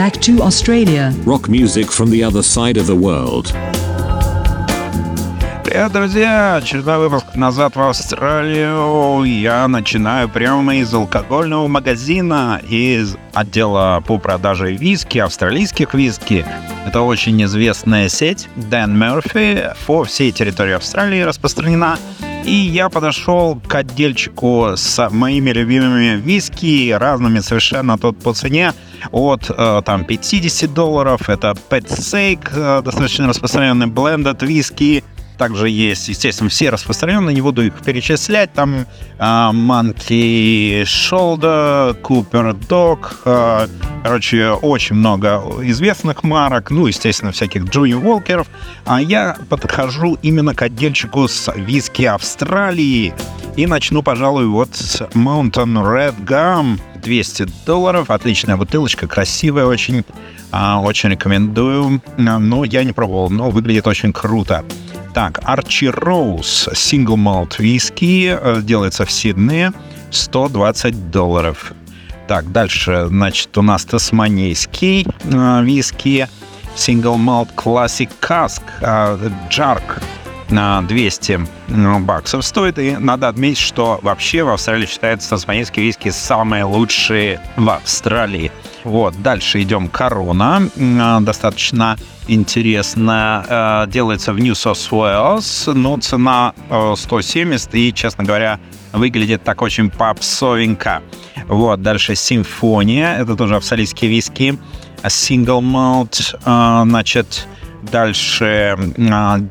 Back to Australia. Rock music from the other side of the world. Привет, друзья! Очередной выпуск «Назад в Австралию». Я начинаю прямо из алкогольного магазина, из отдела по продаже виски, австралийских виски. Это очень известная сеть Dan Murphy по всей территории Австралии распространена. И я подошел к отдельчику с моими любимыми виски, разными совершенно тут по цене, от э, там 50 долларов, это Pet Sake, э, достаточно распространенный блендед виски, также есть, естественно, все распространенные, не буду их перечислять. Там uh, Monkey Shoulder, Cooper Dog, uh, короче, очень много известных марок, ну, естественно, всяких Джуни Волкеров. А я подхожу именно к отдельчику с виски Австралии. И начну, пожалуй, вот с Mountain Red Gum. 200 долларов. Отличная бутылочка, красивая очень. А, очень рекомендую. Но я не пробовал, но выглядит очень круто. Так, Арчи Роуз, сингл малт виски, э, делается в Сиднее, 120 долларов. Так, дальше, значит, у нас тасманейский э, виски, сингл малт классик каск, джарк, на 200 баксов стоит. И надо отметить, что вообще в Австралии считается тасманийские виски самые лучшие в Австралии. Вот, дальше идем корона. А, достаточно интересно. Э, делается в New South Wales, но цена 170 э, и, честно говоря, выглядит так очень попсовенько. Вот, дальше симфония. Это тоже австралийские виски. Single malt, э, значит, дальше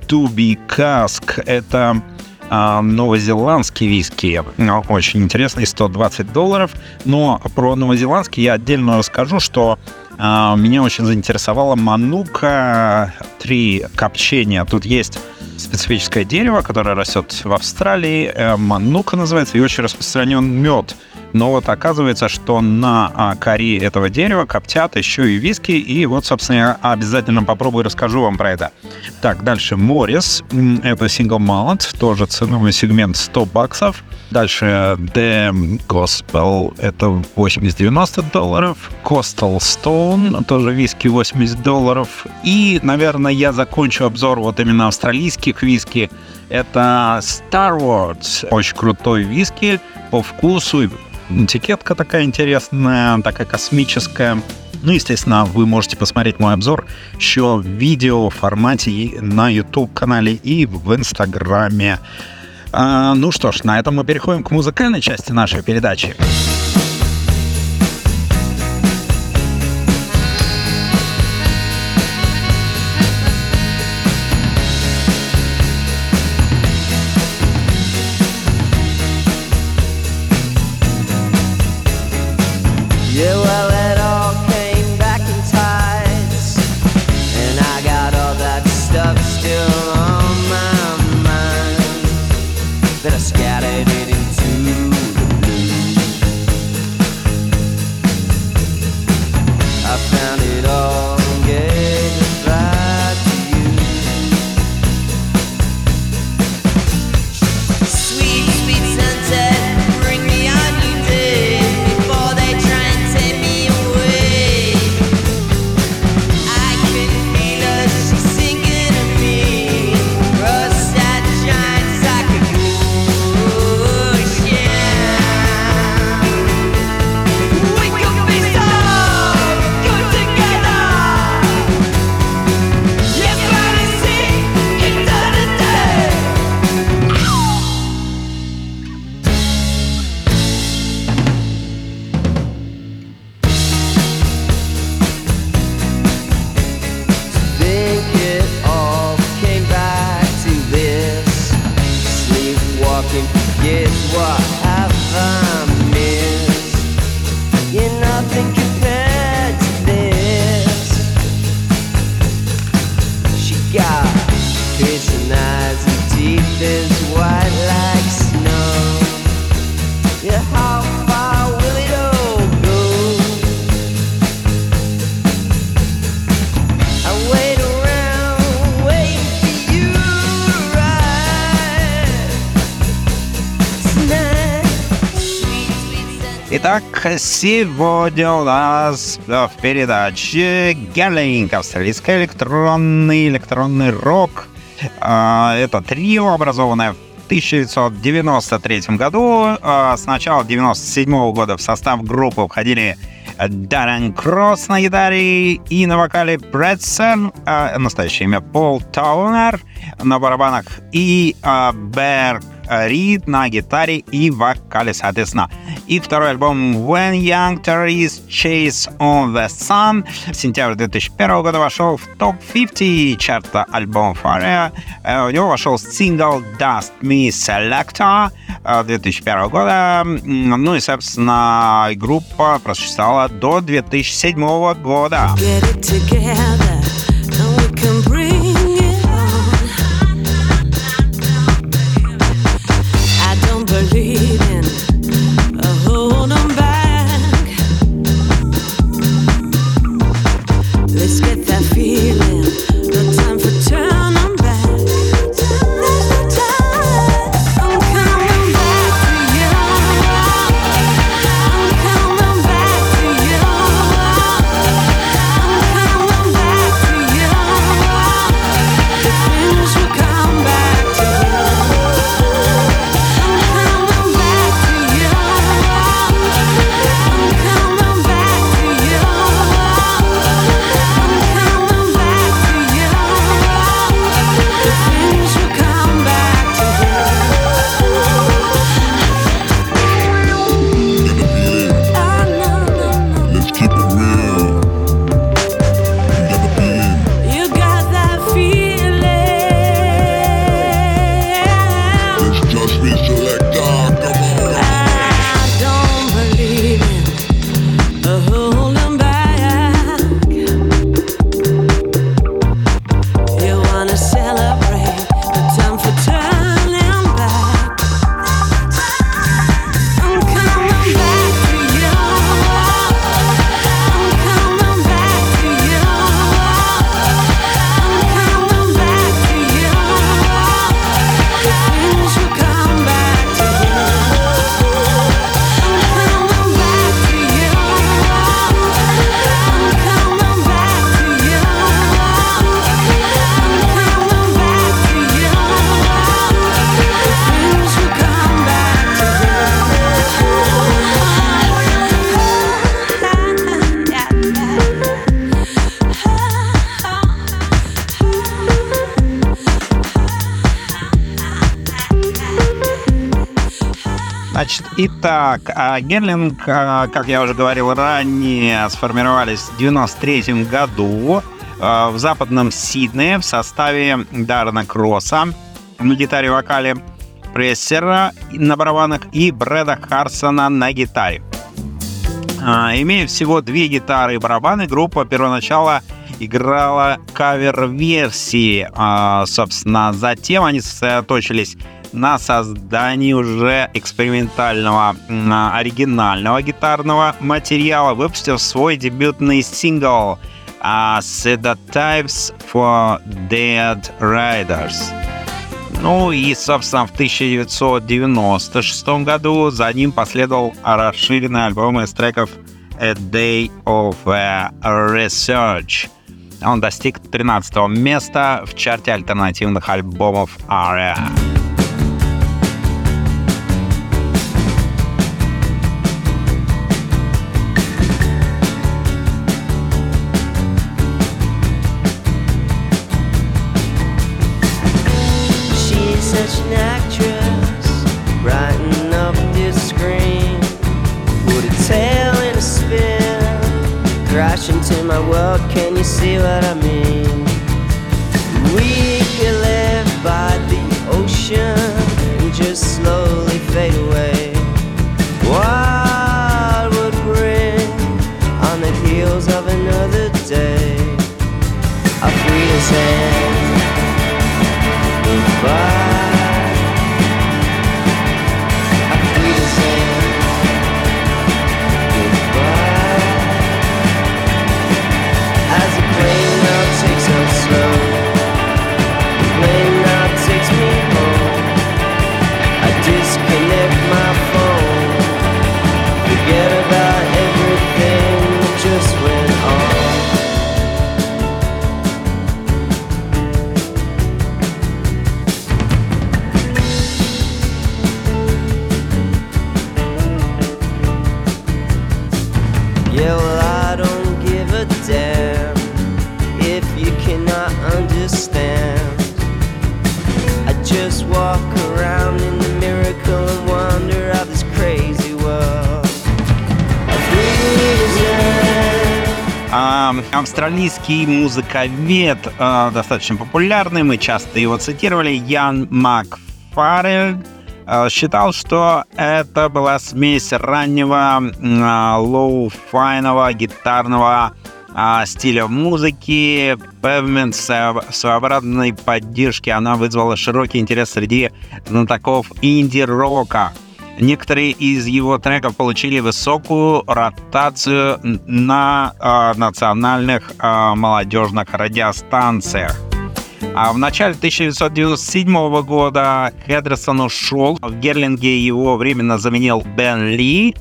Дуби Каск. Это новозеландский виски. Очень интересный, 120 долларов. Но про новозеландский я отдельно расскажу, что а, меня очень заинтересовала манука три копчения. Тут есть специфическое дерево, которое растет в Австралии. Э, манука называется, и очень распространен мед но вот оказывается, что на а, коре этого дерева коптят еще и виски, и вот, собственно, я обязательно попробую и расскажу вам про это. Так, дальше Моррис, это single malt, тоже ценовой сегмент 100 баксов. Дальше The Gospel, это 80-90 долларов. Coastal Stone, тоже виски 80 долларов. И, наверное, я закончу обзор вот именно австралийских виски. Это Star Wars, очень крутой виски по вкусу этикетка такая интересная, такая космическая. Ну, естественно, вы можете посмотреть мой обзор еще в видео формате на YouTube-канале и в Инстаграме. А, ну что ж, на этом мы переходим к музыкальной части нашей передачи. Итак, сегодня у нас в передаче Герлинг, австралийский электронный, электронный рок. А, это трио, образованное в 1993 году. А, с начала 1997 года в состав группы входили Даррен Кросс на гитаре и на вокале Брэдсон, а, настоящее имя Пол Таунер, на барабанах и Берг Рид на гитаре и вокале, соответственно. И второй альбом When Young Terrorists Chase on the Sun в сентябре 2001 года вошел в топ-50 чарта альбомов Aria. Э, у него вошел сингл Dust Me Selector 2001 года. Ну и, собственно, группа просуществовала до 2007 года. Get it Итак, а Герлинг, а, как я уже говорил ранее, сформировались в 93 году а, в западном Сиднее в составе Дарна Кросса на гитаре вокале, Прессера на барабанах и Брэда Харсона на гитаре. Имея всего две гитары и барабаны, группа первоначала играла кавер-версии. Собственно, затем они сосредоточились на создании уже экспериментального оригинального гитарного материала, выпустив свой дебютный сингл uh, Sedatives for Dead Riders. Ну и, собственно, в 1996 году за ним последовал расширенный альбом из треков A Day of Research. Он достиг 13 места в чарте альтернативных альбомов ARIA. Австралийский музыковед, а, достаточно популярный, мы часто его цитировали, Ян Макфарлейн, а, считал, что это была смесь раннего а, лоу-файного гитарного стиля музыки, Pavement своеобразной поддержки. Она вызвала широкий интерес среди знатоков инди-рока. Некоторые из его треков получили высокую ротацию на э, национальных э, молодежных радиостанциях. А в начале 1997 года Хедерсон ушел. В Герлинге его временно заменил Бен Ли.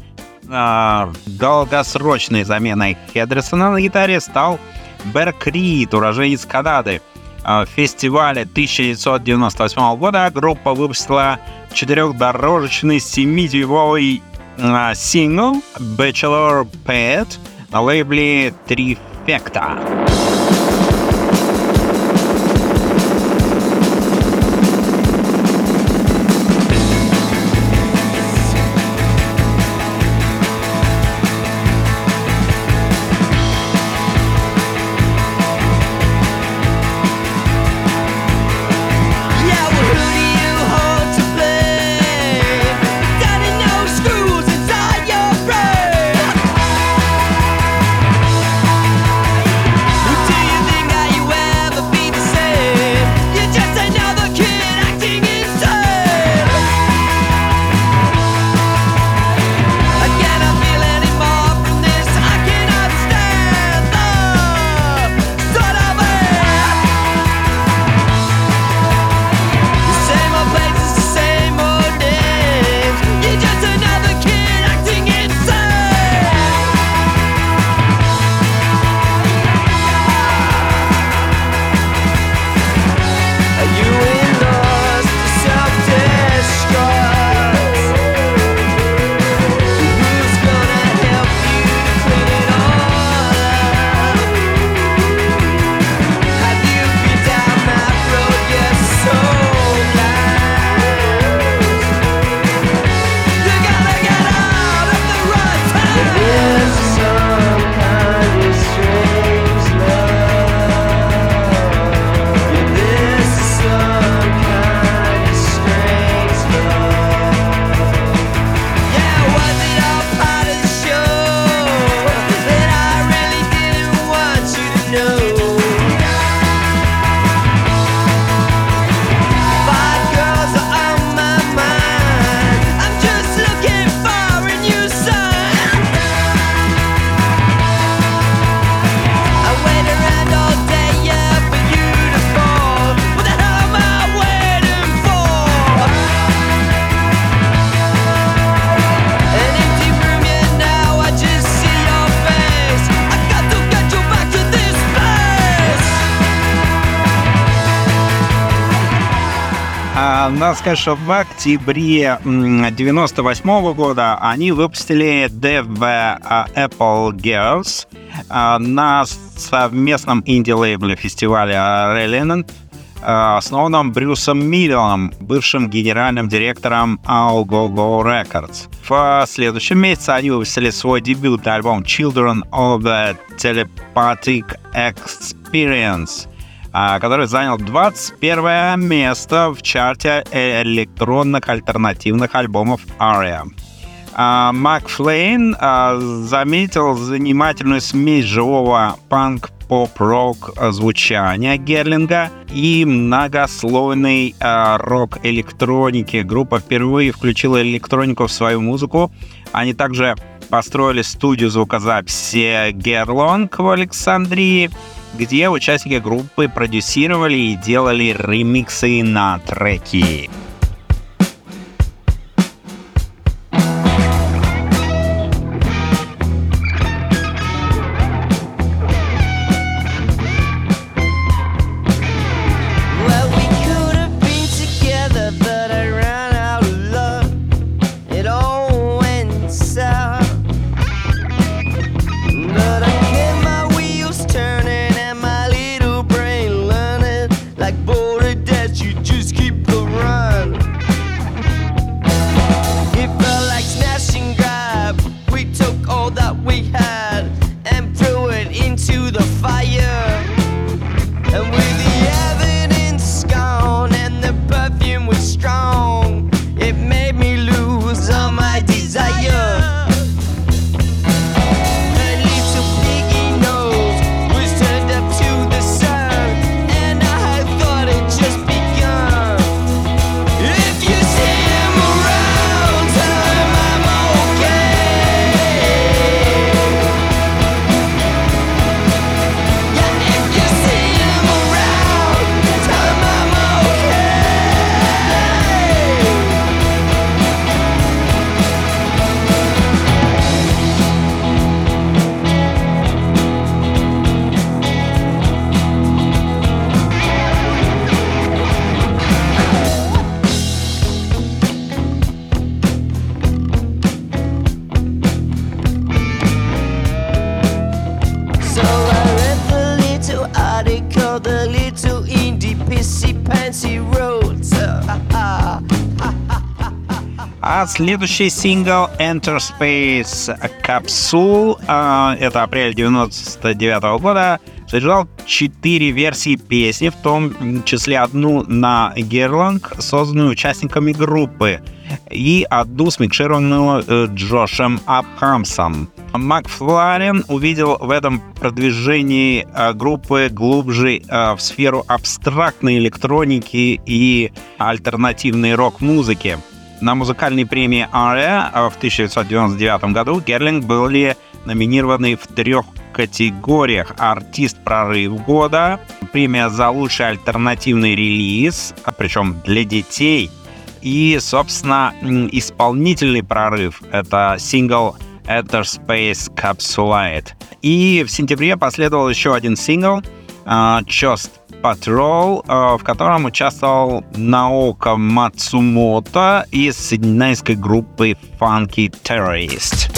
А, долгосрочной заменой Хедерсона на гитаре стал Берк Рид, уроженец Канады. А, в фестивале 1998 года группа выпустила четырехдорожечный семидюймовый а, сингл Bachelor Pet на лейбле Trifecta. Надо сказать, что в октябре 98 года они выпустили DV а, Apple Girls а, на совместном инди-лейбле фестиваля Relenant, основанном Брюсом Миллионом, бывшим генеральным директором All Go Go Records. В следующем месяце они выпустили свой дебютный альбом Children of the Telepathic Experience – а, который занял 21 место в чарте электронных альтернативных альбомов ARIA. А, Мак Флейн а, заметил занимательную смесь живого панк поп-рок звучания Герлинга и многослойной а, рок-электроники. Группа впервые включила электронику в свою музыку. Они также построили студию звукозаписи Герлонг в Александрии, где участники группы продюсировали и делали ремиксы на треки. Следующий сингл Enter Space Capsule, а, это апрель 99 года, содержал четыре версии песни, в том числе одну на Герланг, созданную участниками группы, и одну смикшированную э, Джошем Абхамсом. Макфларен увидел в этом продвижении э, группы глубже э, в сферу абстрактной электроники и альтернативной рок-музыки. На музыкальной премии ARIA в 1999 году Герлинг были номинированы в трех категориях «Артист прорыв года», премия за лучший альтернативный релиз, а причем для детей, и, собственно, исполнительный прорыв — это сингл Ether Space Capsulite. И в сентябре последовал еще один сингл uh, Just Patrol, uh, в котором участвовал Наока Мацумото из сиднейской группы Funky Terrorist.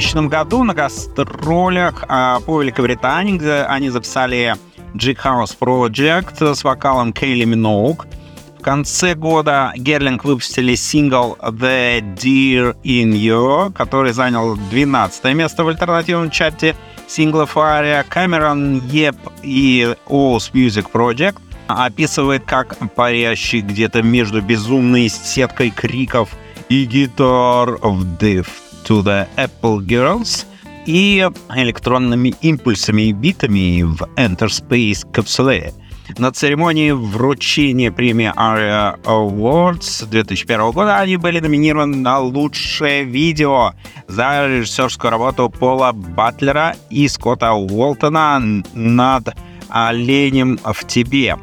2000 году на гастролях а, по Великобритании, где они записали Jig House Project с вокалом Кейли Миноук. В конце года Герлинг выпустили сингл The Deer in You, который занял 12 место в альтернативном чарте синглов Ария. Камерон Еп и O's Music Project описывает как парящий где-то между безумной сеткой криков и гитар в Diff to the Apple Girls и электронными импульсами и битами в Enter Space капсуле. На церемонии вручения премии ARIA Awards 2001 года они были номинированы на лучшее видео за режиссерскую работу Пола Батлера и Скотта Уолтона над «Оленем в тебе».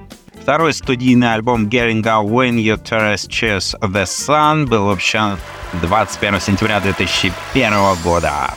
Второй студийный альбом Геринга When You Terrestrials The Sun был выпущен 21 сентября 2001 года.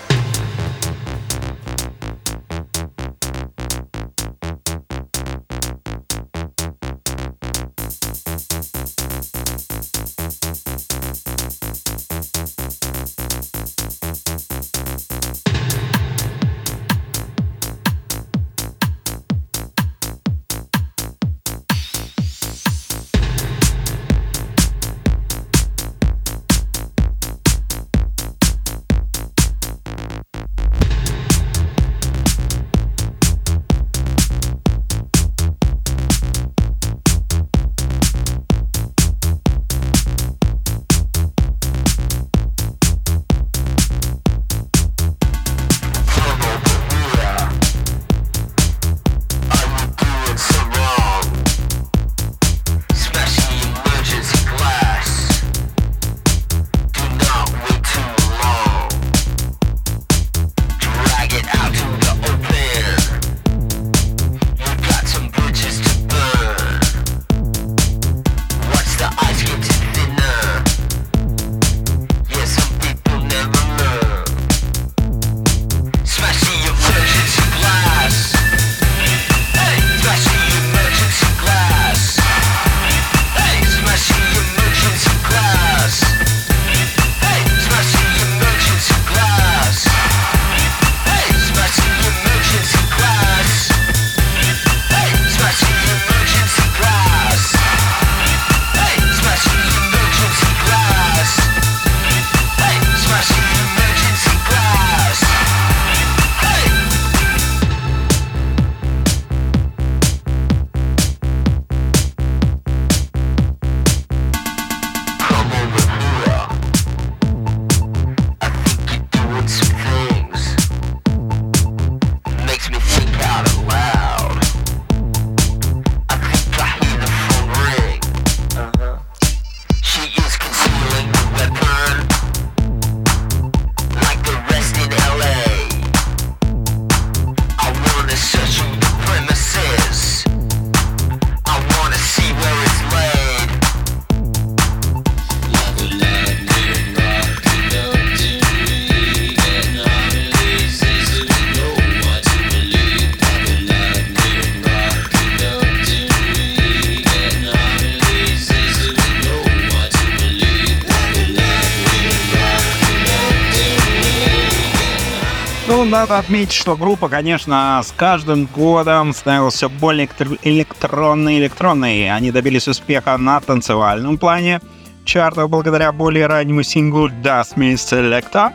Надо отметить, что группа, конечно, с каждым годом становилась все более электронной электронной. Они добились успеха на танцевальном плане чартах благодаря более раннему синглу «Das Me Selecta»,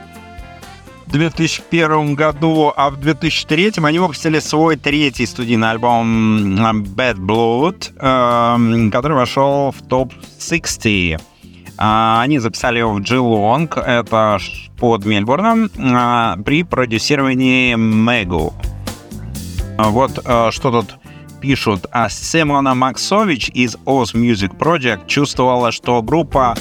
в 2001 году, а в 2003 они выпустили свой третий студийный альбом Bad Blood, эм, который вошел в топ-60. А, они записали его в Geelong, это под Мельбурном, а, при продюсировании Мегу. Вот э, что тут пишут. А Симона Максович из Oz Music Project чувствовала, что группа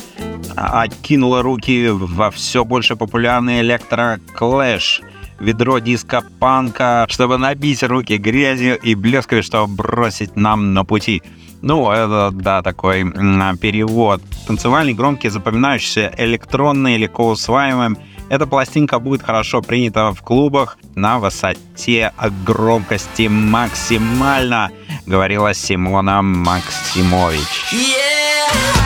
откинула руки во все больше популярный электроклэш, ведро диска-панка, чтобы набить руки грязью и блесками, чтобы бросить нам на пути. Ну, это, да, такой перевод. Танцевальный, громкий, запоминающийся, электронный, легко усваиваемый. Эта пластинка будет хорошо принята в клубах на высоте громкости максимально, говорила Симона Максимович. Yeah!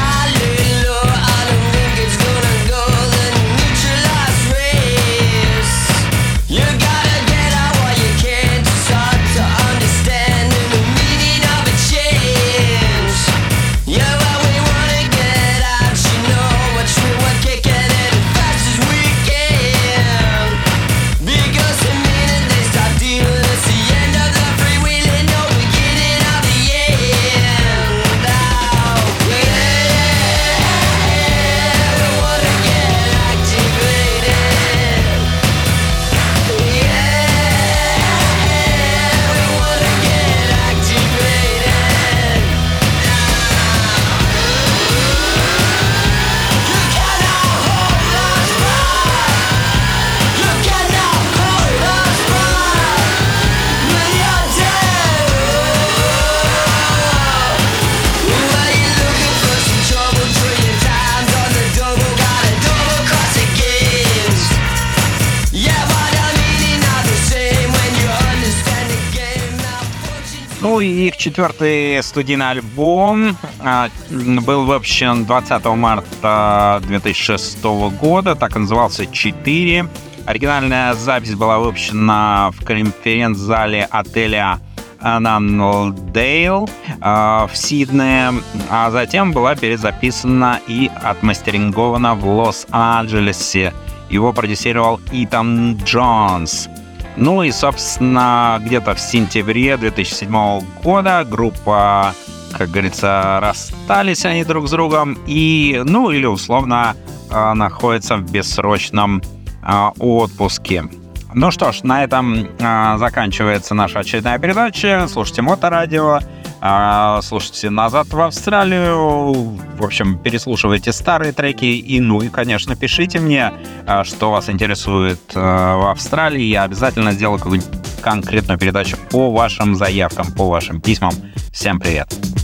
Четвертый студийный альбом а, был выпущен 20 марта 2006 года, так и назывался «4». Оригинальная запись была выпущена в конференц-зале отеля Нанлдейл в Сиднее, а затем была перезаписана и отмастерингована в Лос-Анджелесе. Его продюсировал Итан Джонс. Ну и, собственно, где-то в сентябре 2007 года группа, как говорится, расстались они друг с другом и, ну или условно, а, находятся в бессрочном а, отпуске. Ну что ж, на этом а, заканчивается наша очередная передача. Слушайте Моторадио. А, слушайте «Назад в Австралию». В общем, переслушивайте старые треки. И, ну и, конечно, пишите мне, а, что вас интересует а, в Австралии. Я обязательно сделаю какую-нибудь конкретную передачу по вашим заявкам, по вашим письмам. Всем привет!